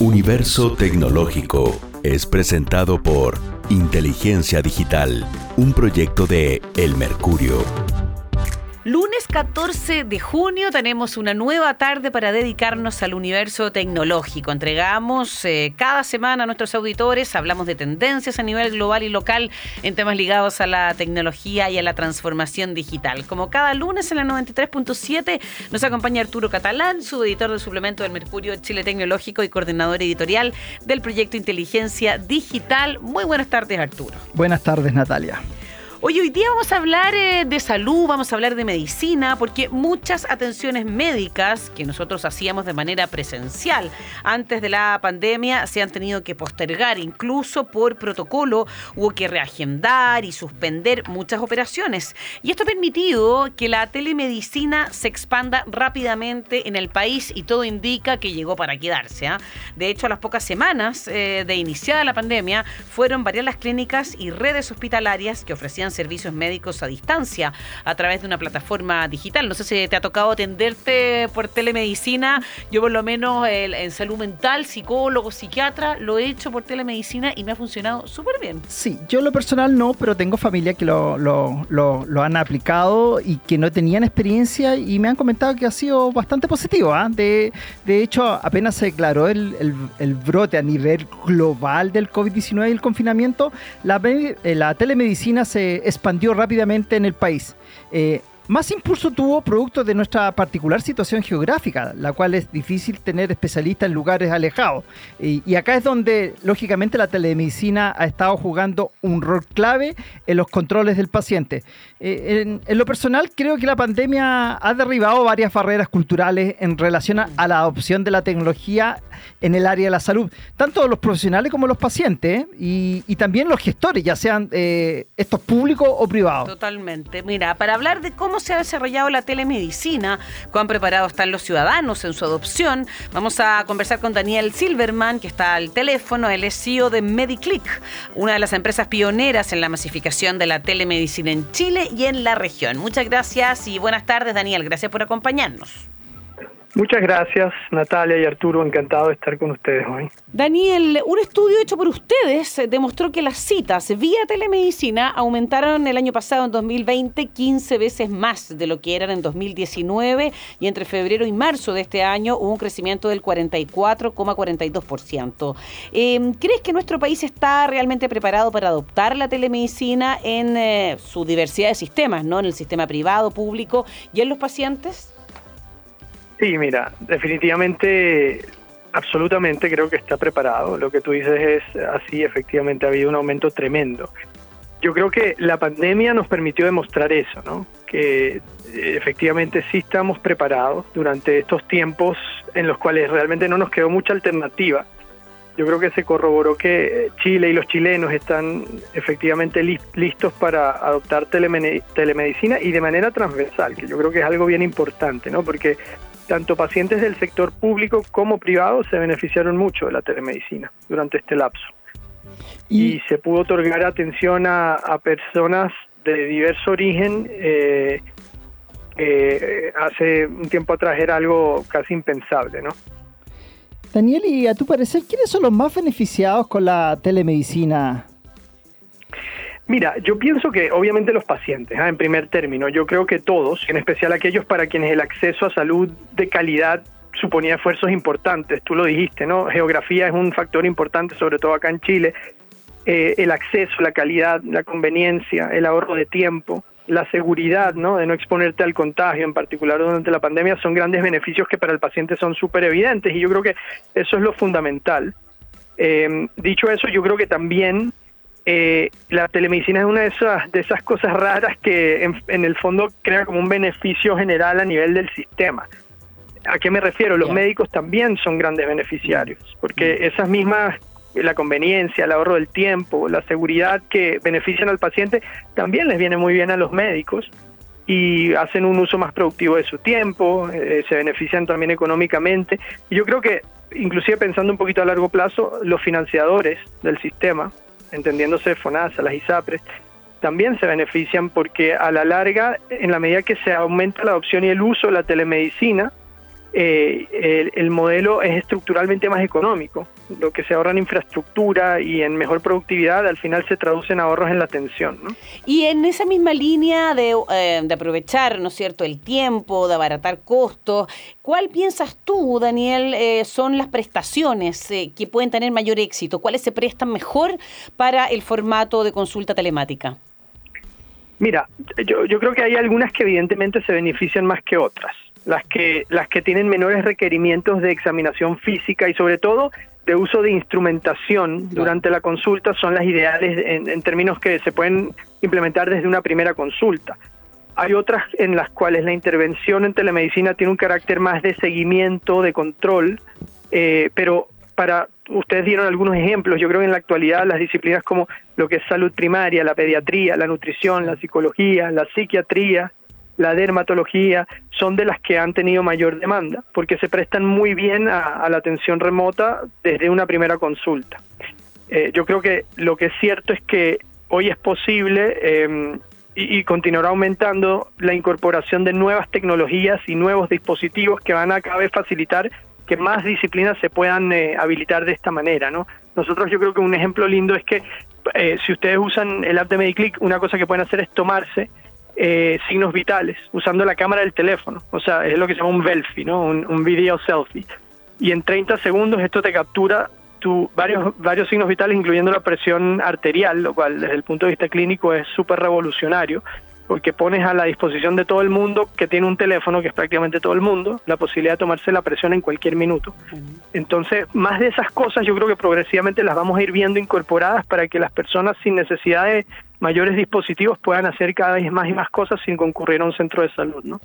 Universo Tecnológico es presentado por Inteligencia Digital, un proyecto de El Mercurio. Lunes 14 de junio tenemos una nueva tarde para dedicarnos al universo tecnológico. Entregamos eh, cada semana a nuestros auditores, hablamos de tendencias a nivel global y local en temas ligados a la tecnología y a la transformación digital. Como cada lunes en la 93.7 nos acompaña Arturo Catalán, su editor del suplemento del Mercurio Chile Tecnológico y coordinador editorial del proyecto Inteligencia Digital. Muy buenas tardes Arturo. Buenas tardes Natalia. Hoy, hoy día vamos a hablar eh, de salud, vamos a hablar de medicina, porque muchas atenciones médicas que nosotros hacíamos de manera presencial antes de la pandemia se han tenido que postergar, incluso por protocolo hubo que reagendar y suspender muchas operaciones. Y esto ha permitido que la telemedicina se expanda rápidamente en el país y todo indica que llegó para quedarse. ¿ah? De hecho, a las pocas semanas eh, de iniciada la pandemia, fueron varias las clínicas y redes hospitalarias que ofrecían servicios médicos a distancia a través de una plataforma digital. No sé si te ha tocado atenderte por telemedicina. Yo por lo menos en salud mental, psicólogo, psiquiatra, lo he hecho por telemedicina y me ha funcionado súper bien. Sí, yo lo personal no, pero tengo familia que lo, lo, lo, han aplicado y que no tenían experiencia y me han comentado que ha sido bastante positivo. ¿ah? De, de hecho, apenas se declaró el, el, el brote a nivel global del COVID-19 y el confinamiento, la, eh, la telemedicina se expandió rápidamente en el país. Eh, más impulso tuvo producto de nuestra particular situación geográfica, la cual es difícil tener especialistas en lugares alejados. Y, acá es donde, lógicamente, la telemedicina ha estado jugando un rol clave en los controles del paciente. Eh, en, lo personal, creo que la pandemia ha derribado varias barreras culturales en relación a, la adopción de la tecnología en el área de la salud, tanto los profesionales como los pacientes y, también los gestores, ya sean eh, estos públicos o privados. Totalmente. Mira, para hablar de cómo se ha desarrollado la telemedicina, cuán preparados están los ciudadanos en su adopción. Vamos a conversar con Daniel Silverman, que está al teléfono, él es CEO de MediClick, una de las empresas pioneras en la masificación de la telemedicina en Chile y en la región. Muchas gracias y buenas tardes, Daniel. Gracias por acompañarnos. Muchas gracias, Natalia y Arturo. Encantado de estar con ustedes hoy. Daniel, un estudio hecho por ustedes demostró que las citas vía telemedicina aumentaron el año pasado, en 2020, 15 veces más de lo que eran en 2019 y entre febrero y marzo de este año hubo un crecimiento del 44,42%. Em, ¿Crees que nuestro país está realmente preparado para adoptar la telemedicina en eh, su diversidad de sistemas, ¿no? en el sistema privado, público y en los pacientes? Sí, mira, definitivamente, absolutamente creo que está preparado. Lo que tú dices es así, efectivamente ha habido un aumento tremendo. Yo creo que la pandemia nos permitió demostrar eso, ¿no? Que eh, efectivamente sí estamos preparados durante estos tiempos en los cuales realmente no nos quedó mucha alternativa. Yo creo que se corroboró que Chile y los chilenos están efectivamente listos para adoptar telemedicina y de manera transversal, que yo creo que es algo bien importante, ¿no? Porque tanto pacientes del sector público como privado se beneficiaron mucho de la telemedicina durante este lapso. Y, se pudo otorgar atención a, personas de diverso origen. Eh, hace un tiempo atrás era algo casi impensable, ¿no? Daniel, y a tu parecer, ¿quiénes son los más beneficiados con la telemedicina Mira, yo pienso que obviamente los pacientes, ¿ah? en primer término, yo creo que todos, en especial aquellos para quienes el acceso a salud de calidad suponía esfuerzos importantes, tú lo dijiste, ¿no? Geografía es un factor importante, sobre todo acá en Chile, eh, el acceso, la calidad, la conveniencia, el ahorro de tiempo, la seguridad, ¿no? De no exponerte al contagio, en particular durante la pandemia, son grandes beneficios que para el paciente son súper evidentes y yo creo que eso es lo fundamental. Eh, dicho eso, yo creo que también eh, la telemedicina es una de esas, de esas cosas raras que en, el fondo crea como un beneficio general a nivel del sistema. ¿A qué me refiero? Los médicos también son grandes beneficiarios, porque esas mismas, la conveniencia, el ahorro del tiempo, la seguridad que benefician al paciente, también les viene muy bien a los médicos y hacen un uso más productivo de su tiempo, eh, se benefician también económicamente. Y yo creo que, inclusive pensando un poquito a largo plazo, los financiadores del sistema, entendiéndose FONASA, las ISAPRES, también se benefician porque a la larga, en la medida que se aumenta la adopción y el uso de la telemedicina, eh, el, modelo es estructuralmente más económico. Lo que se ahorra en infraestructura y en mejor productividad, al final se traduce en ahorros en la atención. Y en esa misma línea de, eh, de, aprovechar, ¿no es cierto?, el tiempo, de abaratar costos, ¿cuál piensas tú, Daniel, eh, son las prestaciones que pueden tener mayor éxito? ¿Cuáles se prestan mejor para el formato de consulta telemática? Mira, yo, yo creo que hay algunas que evidentemente se benefician más que otras las que, las que tienen menores requerimientos de examinación física y sobre todo de uso de instrumentación durante la consulta son las ideales en, términos que se pueden implementar desde una primera consulta. Hay otras en las cuales la intervención en telemedicina tiene un carácter más de seguimiento, de control, eh, pero para ustedes dieron algunos ejemplos. Yo creo que en la actualidad las disciplinas como lo que es salud primaria, la pediatría, la nutrición, la psicología, la psiquiatría, la dermatología, son de las que han tenido mayor demanda, porque se prestan muy bien a, la atención remota desde una primera consulta. Eh, yo creo que lo que es cierto es que hoy es posible eh, y, continuará aumentando la incorporación de nuevas tecnologías y nuevos dispositivos que van a cada vez facilitar que más disciplinas se puedan eh, habilitar de esta manera, ¿no? Nosotros yo creo que un ejemplo lindo es que si ustedes usan el app de Mediclick, una cosa que pueden hacer es tomarse eh, signos vitales usando la cámara del teléfono. O sea, es lo que se llama un selfie, ¿no? Un, video selfie. Y en 30 segundos esto te captura tu, varios, varios signos vitales, incluyendo la presión arterial, lo cual desde el punto de vista clínico es súper revolucionario porque pones a la disposición de todo el mundo que tiene un teléfono, que es prácticamente todo el mundo, la posibilidad de tomarse la presión en cualquier minuto. Entonces, más de esas cosas yo creo que progresivamente las vamos a ir viendo incorporadas para que las personas sin necesidad de mayores dispositivos puedan hacer cada vez más y más cosas sin concurrir a un centro de salud. ¿no?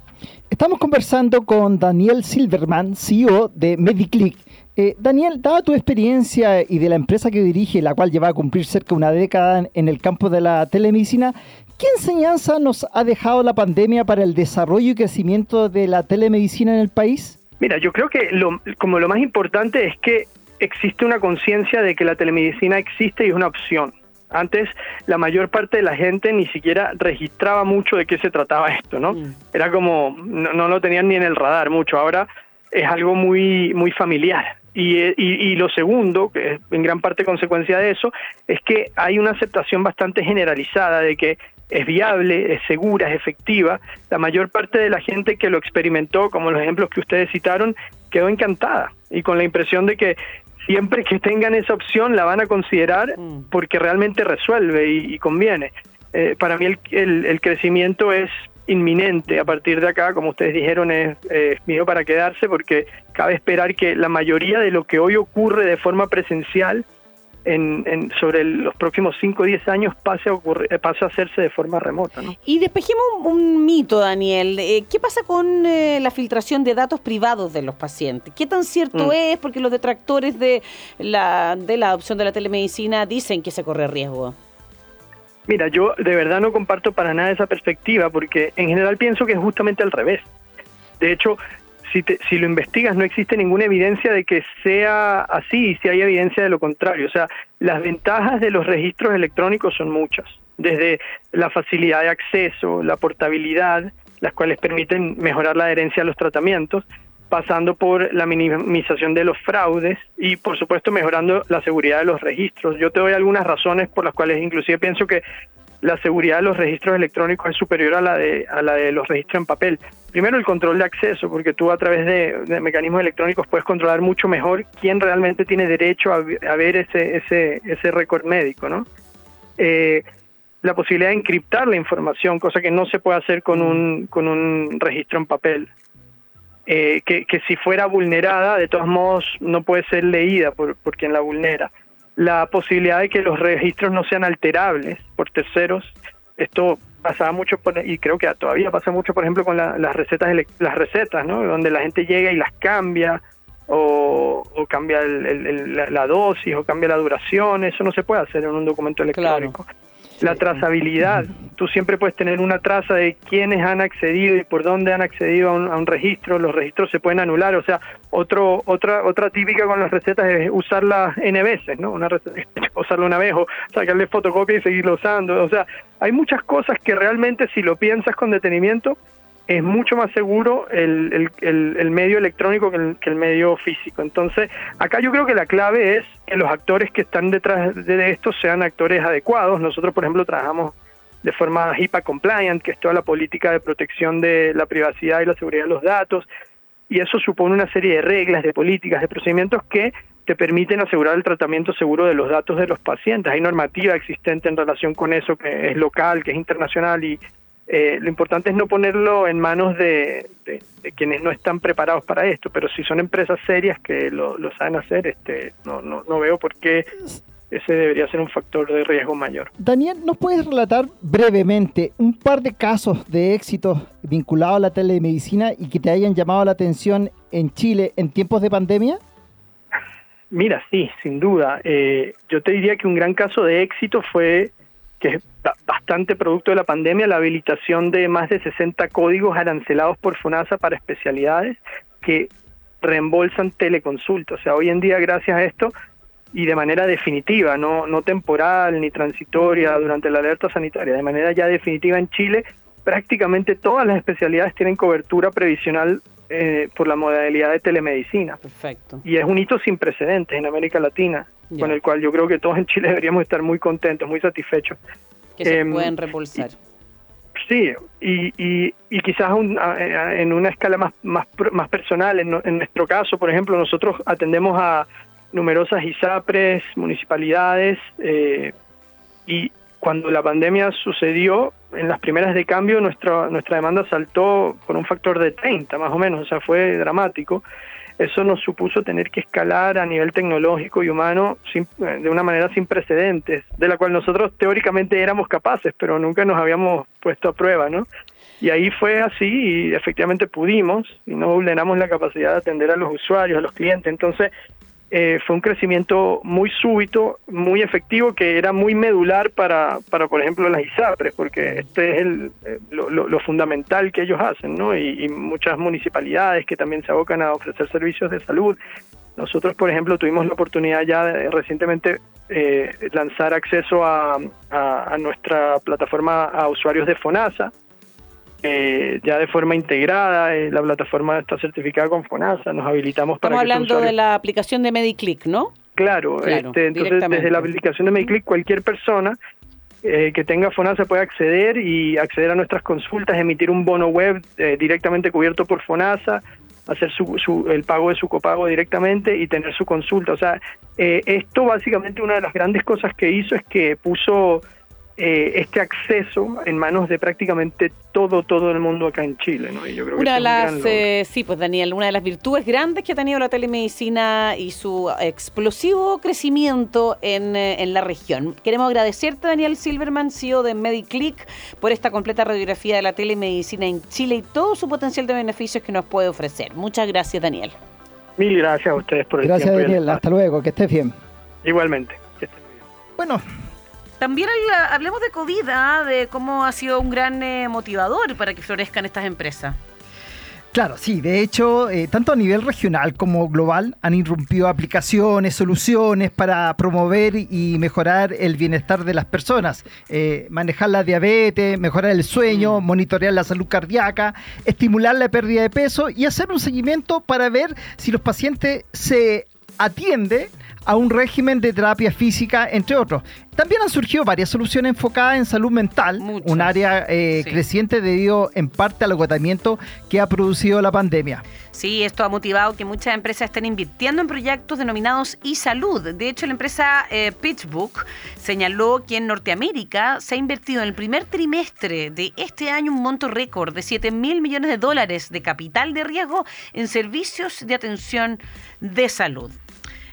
Estamos conversando con Daniel Silverman, CEO de Mediclick. Eh, Daniel, dada tu experiencia y de la empresa que dirige, la cual lleva a cumplir cerca de una década en el campo de la telemedicina, ¿qué enseñanza nos ha dejado la pandemia para el desarrollo y crecimiento de la telemedicina en el país? Mira, yo creo que lo, como lo más importante es que existe una conciencia de que la telemedicina existe y es una opción. Antes la mayor parte de la gente ni siquiera registraba mucho de qué se trataba esto, ¿no? Mm. Era como, no, lo tenían ni en el radar mucho, ahora es algo muy, muy familiar. Y, y, lo segundo, que es en gran parte consecuencia de eso, es que hay una aceptación bastante generalizada de que es viable, es segura, es efectiva. La mayor parte de la gente que lo experimentó, como los ejemplos que ustedes citaron, quedó encantada y con la impresión de que siempre que tengan esa opción la van a considerar mm. porque realmente resuelve y, conviene. Eh, para mí el, el, crecimiento es inminente a partir de acá, como ustedes dijeron, es, es mío para quedarse porque cabe esperar que la mayoría de lo que hoy ocurre de forma presencial en, sobre los próximos 5 o 10 años pase a, ocurrir, eh, pase a hacerse de forma remota. ¿no? Y despejemos un, mito, Daniel. Eh, ¿Qué pasa con eh, la filtración de datos privados de los pacientes? ¿Qué tan cierto mm. es? Porque los detractores de la, de la adopción de la telemedicina dicen que se corre riesgo. Mira, yo de verdad no comparto para nada esa perspectiva porque en general pienso que es justamente al revés. De hecho, si, si lo investigas no existe ninguna evidencia de que sea así, si hay evidencia de lo contrario. O sea, las ventajas de los registros electrónicos son muchas, desde la facilidad de acceso, la portabilidad, las cuales permiten mejorar la adherencia a los tratamientos, pasando por la minimización de los fraudes y por supuesto mejorando la seguridad de los registros. Yo te doy algunas razones por las cuales inclusive pienso que la seguridad de los registros electrónicos es superior a la de, a la de los registros en papel. Primero el control de acceso, porque tú a través de, mecanismos electrónicos puedes controlar mucho mejor quién realmente tiene derecho a, ver ese, ese, ese récord médico, ¿no? Eh, la posibilidad de encriptar la información, cosa que no se puede hacer con un, con un registro en papel. Eh, que, que si fuera vulnerada, de todos modos no puede ser leída por, por quien la vulnera la posibilidad de que los registros no sean alterables por terceros. Esto pasaba mucho y creo que todavía pasa mucho, por ejemplo, con las recetas, las recetas, ¿no? Donde la gente llega y las cambia o, cambia la, dosis o cambia la duración. Eso no se puede hacer en un documento electrónico. La trazabilidad. Tú siempre puedes tener una traza de quiénes han accedido y por dónde han accedido a un, registro. Los registros se pueden anular. O sea, otro, otra, otra típica con las recetas es usarlas N veces, ¿no? Una receta, usarla una vez o sacarle fotocopia y seguirlo usando. O sea, hay muchas cosas que realmente si lo piensas con detenimiento es mucho más seguro el, el, medio electrónico que el, que el, medio físico. Entonces, acá yo creo que la clave es que los actores que están detrás de esto sean actores adecuados. Nosotros, por ejemplo, trabajamos de forma HIPAA compliant, que es toda la política de protección de la privacidad y la seguridad de los datos, y eso supone una serie de reglas, de políticas, de procedimientos que te permiten asegurar el tratamiento seguro de los datos de los pacientes. Hay normativa existente en relación con eso que es local, que es internacional y eh, lo importante es no ponerlo en manos de, quienes no están preparados para esto, pero si son empresas serias que lo, saben hacer, este, no, no, no veo por qué ese debería ser un factor de riesgo mayor. Daniel, ¿nos puedes relatar brevemente un par de casos de éxito vinculados a la telemedicina y que te hayan llamado la atención en Chile en tiempos de pandemia? Mira, sí, sin duda. Eh, yo te diría que un gran caso de éxito fue que es bastante producto de la pandemia, la habilitación de más de 60 códigos arancelados por FONASA para especialidades que reembolsan teleconsulta. O sea, hoy en día, gracias a esto, y de manera definitiva, no, no temporal ni transitoria durante la alerta sanitaria, de manera ya definitiva en Chile, prácticamente todas las especialidades tienen cobertura previsional eh, por la modalidad de telemedicina. Perfecto. Y es un hito sin precedentes en América Latina, con el cual yo creo que todos en Chile deberíamos estar muy contentos, muy satisfechos. Que se em, pueden repulsar. Sí, y, y, y quizás en una escala más, más, más personal, en, en, nuestro caso, por ejemplo, nosotros atendemos a numerosas ISAPRES, municipalidades, eh, y cuando la pandemia sucedió, en las primeras de cambio nuestra, nuestra demanda saltó con un factor de 30 más o menos, o sea, fue dramático. Eso nos supuso tener que escalar a nivel tecnológico y humano de una manera sin precedentes, de la cual nosotros teóricamente éramos capaces, pero nunca nos habíamos puesto a prueba, ¿no? Y ahí fue así y efectivamente pudimos y no vulneramos la capacidad de atender a los usuarios, a los clientes. Entonces, eh, fue un crecimiento muy súbito, muy efectivo, que era muy medular para, para por ejemplo, las ISAPRES, porque este es el, eh, lo, fundamental que ellos hacen, ¿no? Y, muchas municipalidades que también se abocan a ofrecer servicios de salud. Nosotros, por ejemplo, tuvimos la oportunidad ya de, recientemente eh, lanzar acceso a, a nuestra plataforma a usuarios de FONASA, eh, ya de forma integrada, eh, la plataforma está certificada con FONASA, nos habilitamos para... Estamos hablando de la aplicación de MediClick, ¿no? Claro, este, entonces desde la aplicación de MediClick cualquier persona eh, que tenga FONASA puede acceder y acceder a nuestras consultas, emitir un bono web directamente cubierto por FONASA, hacer su, el pago de su copago directamente y tener su consulta. O sea, esto básicamente una de las grandes cosas que hizo es que puso eh, este acceso en manos de prácticamente todo todo el mundo acá en Chile, ¿no? yo creo una de las, eh, sí, pues Daniel, una de las virtudes grandes que ha tenido la telemedicina y su explosivo crecimiento en, eh, en la región. Queremos agradecerte, Daniel Silverman, CEO de MediClick, por esta completa radiografía de la telemedicina en Chile y todo su potencial de beneficios que nos puede ofrecer. Muchas gracias, Daniel. Mil gracias a ustedes por el gracias, Daniel. Hasta luego. Que estés bien. Igualmente. Bueno, también hablemos de COVID, ¿ah? de cómo ha sido un gran eh, motivador para que florezcan estas empresas. Claro, sí, de hecho, eh, tanto a nivel regional como global han irrumpido aplicaciones, soluciones para promover y mejorar el bienestar de las personas, eh, manejar la diabetes, mejorar el sueño, mm. monitorear la salud cardíaca, estimular la pérdida de peso y hacer un seguimiento para ver si los pacientes se atienden a un régimen de terapia física, entre otros. También han surgido varias soluciones enfocadas en salud mental, un área eh, creciente debido en parte al agotamiento que ha producido la pandemia. Sí, esto ha motivado que muchas empresas estén invirtiendo en proyectos denominados e-salud. De hecho, la empresa eh, PitchBook señaló que en Norteamérica se ha invertido en el primer trimestre de este año un monto récord de 7 mil millones de dólares de capital de riesgo en servicios de atención de salud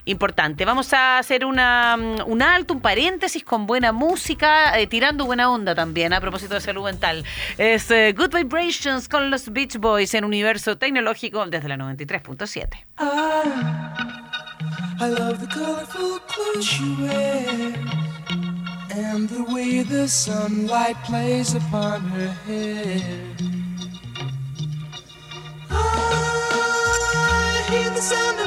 importante. Vamos a hacer una, mm, un alto, un paréntesis con buena música, eh, tirando buena onda también a propósito de salud mental. Es eh, Good Vibrations con los Beach Boys en Universo Tecnológico desde la 93.7. Ah, I love the colorful clothes you wear and the way the sunlight plays upon her hair. I hear the sound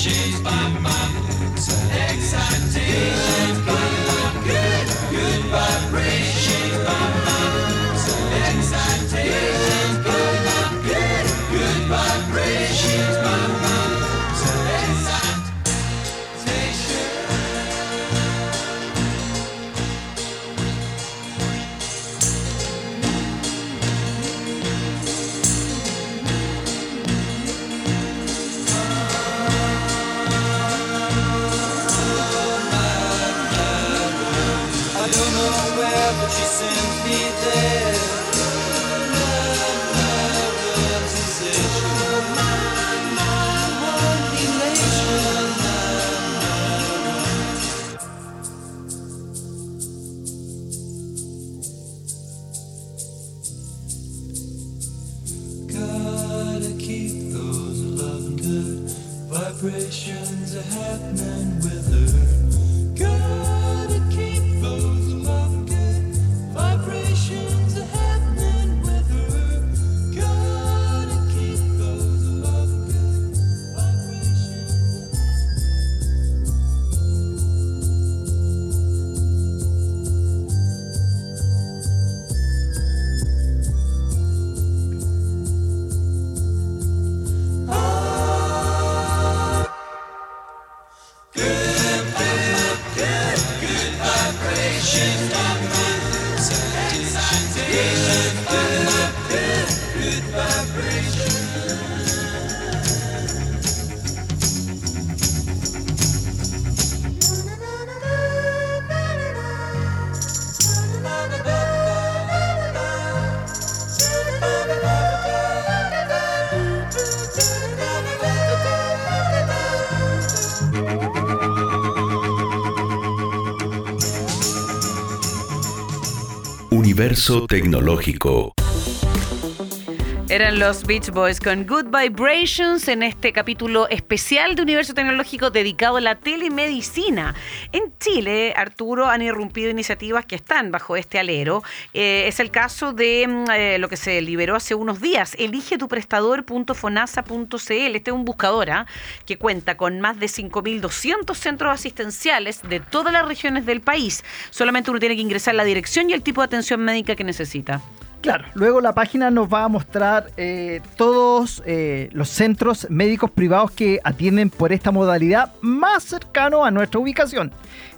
She's giving me the Universo tecnológico. Eran los Beach Boys con Good Vibrations en este capítulo especial de Universo Tecnológico dedicado a la telemedicina. En Chile, Arturo, han irrumpido iniciativas que están bajo este alero. Eh, es el caso de mm, eh, lo que se liberó hace unos días, elige tu prestador.fonasa.cl. Este es un buscador ¿ah? que cuenta con más de 5.200 centros asistenciales de todas las regiones del país. Solamente uno tiene que ingresar la dirección y el tipo de atención médica que necesita. Claro, luego la página nos va a mostrar eh, todos eh, los centros médicos privados que atienden por esta modalidad más cercano a nuestra ubicación.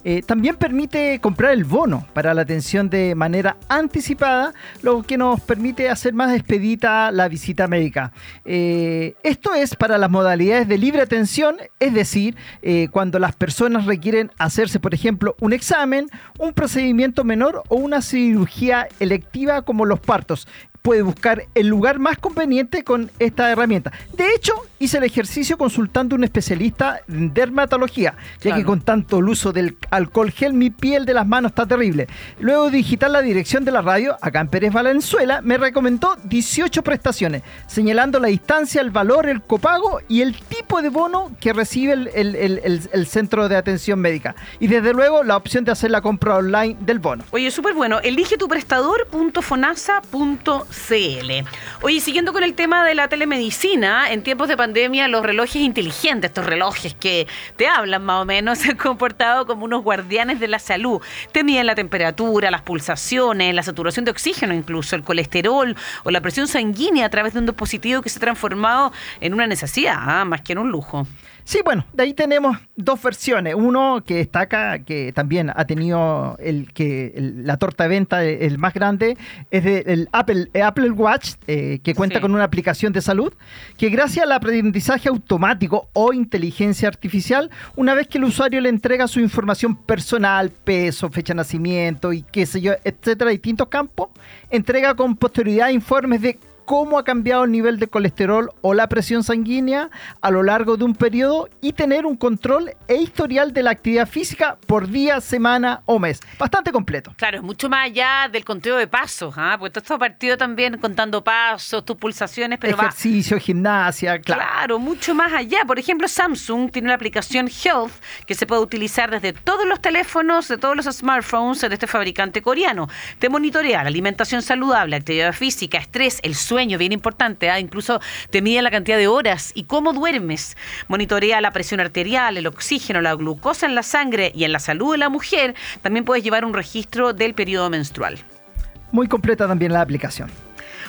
Eh, también permite comprar el bono para la atención de manera anticipada, lo que nos permite hacer más expedita la visita médica. Esto es para las modalidades de libre atención, es decir, cuando las personas requieren hacerse, por ejemplo, un examen, un procedimiento menor o una cirugía electiva como los puede buscar el lugar más conveniente con esta herramienta. De hecho, hice el ejercicio consultando a un especialista en dermatología, ya Claro. que con tanto el uso del alcohol gel mi piel de las manos está terrible. Luego de digitar la dirección de la radio, acá en Pérez Valenzuela, me recomendó 18 prestaciones, señalando la distancia, el valor, el copago y el tipo de bono que recibe el, el- el- el- el centro de atención médica. Y desde luego la opción de hacer la compra online del bono. Oye, súper bueno. Elige tu prestador.fonasa.cl. Oye, siguiendo con el tema de la telemedicina, en tiempos de pandemia, los relojes inteligentes, estos relojes que te hablan más o menos, se han comportado como unos guardianes de la salud. Te miden la temperatura, las pulsaciones, la saturación de oxígeno, incluso el colesterol o la presión sanguínea a través de un dispositivo que se ha transformado en una necesidad, ah, más que en un lujo. Sí, bueno, de ahí tenemos dos versiones. Uno que destaca, que también ha tenido el que el- la torta de venta, eh, el más grande, es del Apple, eh, Apple Watch, eh, que cuenta Sí. con una aplicación de salud, que gracias al aprendizaje automático o inteligencia artificial, una vez que el usuario le entrega su información personal, peso, fecha de nacimiento y qué sé yo, etcétera, distintos campos, entrega con posterioridad informes de cómo ha cambiado el nivel de colesterol o la presión sanguínea a lo largo de un periodo y tener un control e historial de la actividad física por día, semana o mes. Bastante completo. Claro, es mucho más allá del conteo de pasos, ¿ah? porque todo esto ha partido también contando pasos, tus pulsaciones, pero va Ejercicio, gimnasia, claro. Claro, mucho más allá. Por ejemplo, Samsung tiene una aplicación Health que se puede utilizar desde todos los teléfonos, de todos los smartphones de este fabricante coreano. Te monitorea la alimentación saludable, actividad física, estrés, el sueño, bien importante. ¿ah? Incluso te mide la cantidad de horas y cómo duermes. Monitorea la presión arterial, el oxígeno, la glucosa en la sangre y en la salud de la mujer. También puedes llevar un registro del periodo menstrual. Muy completa también la aplicación.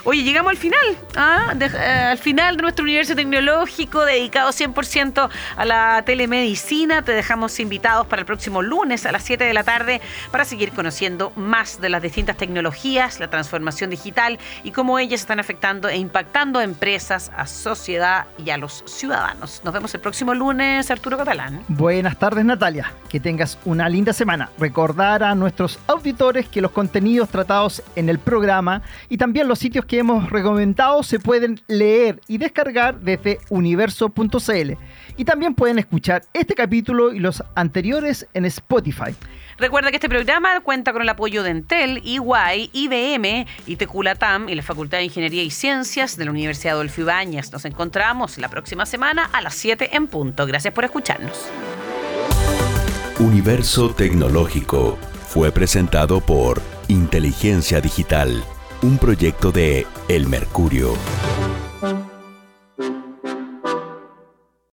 Oye, llegamos al final, ¿ah? Eh, al final de nuestro universo tecnológico dedicado 100% a la telemedicina. Te dejamos invitados para el próximo lunes a las 7 de la tarde para seguir conociendo más de las distintas tecnologías, la transformación digital y cómo ellas están afectando e impactando a empresas, a sociedad y a los ciudadanos. Nos vemos el próximo lunes, Arturo Catalán. Buenas tardes Natalia, que tengas una linda semana. Recordar a nuestros auditores que los contenidos tratados en el programa y también los sitios que hemos recomendado se pueden leer y descargar desde universo.cl. Y también pueden escuchar este capítulo y los anteriores en Spotify. Recuerda que este programa cuenta con el apoyo de Entel, EY, IBM, ITQ-LATAM y la Facultad de Ingeniería y Ciencias de la Universidad Adolfo Ibáñez. Nos encontramos la próxima semana a las 7 en punto. Gracias por escucharnos. Universo Tecnológico fue presentado por Inteligencia Digital, un proyecto de El Mercurio.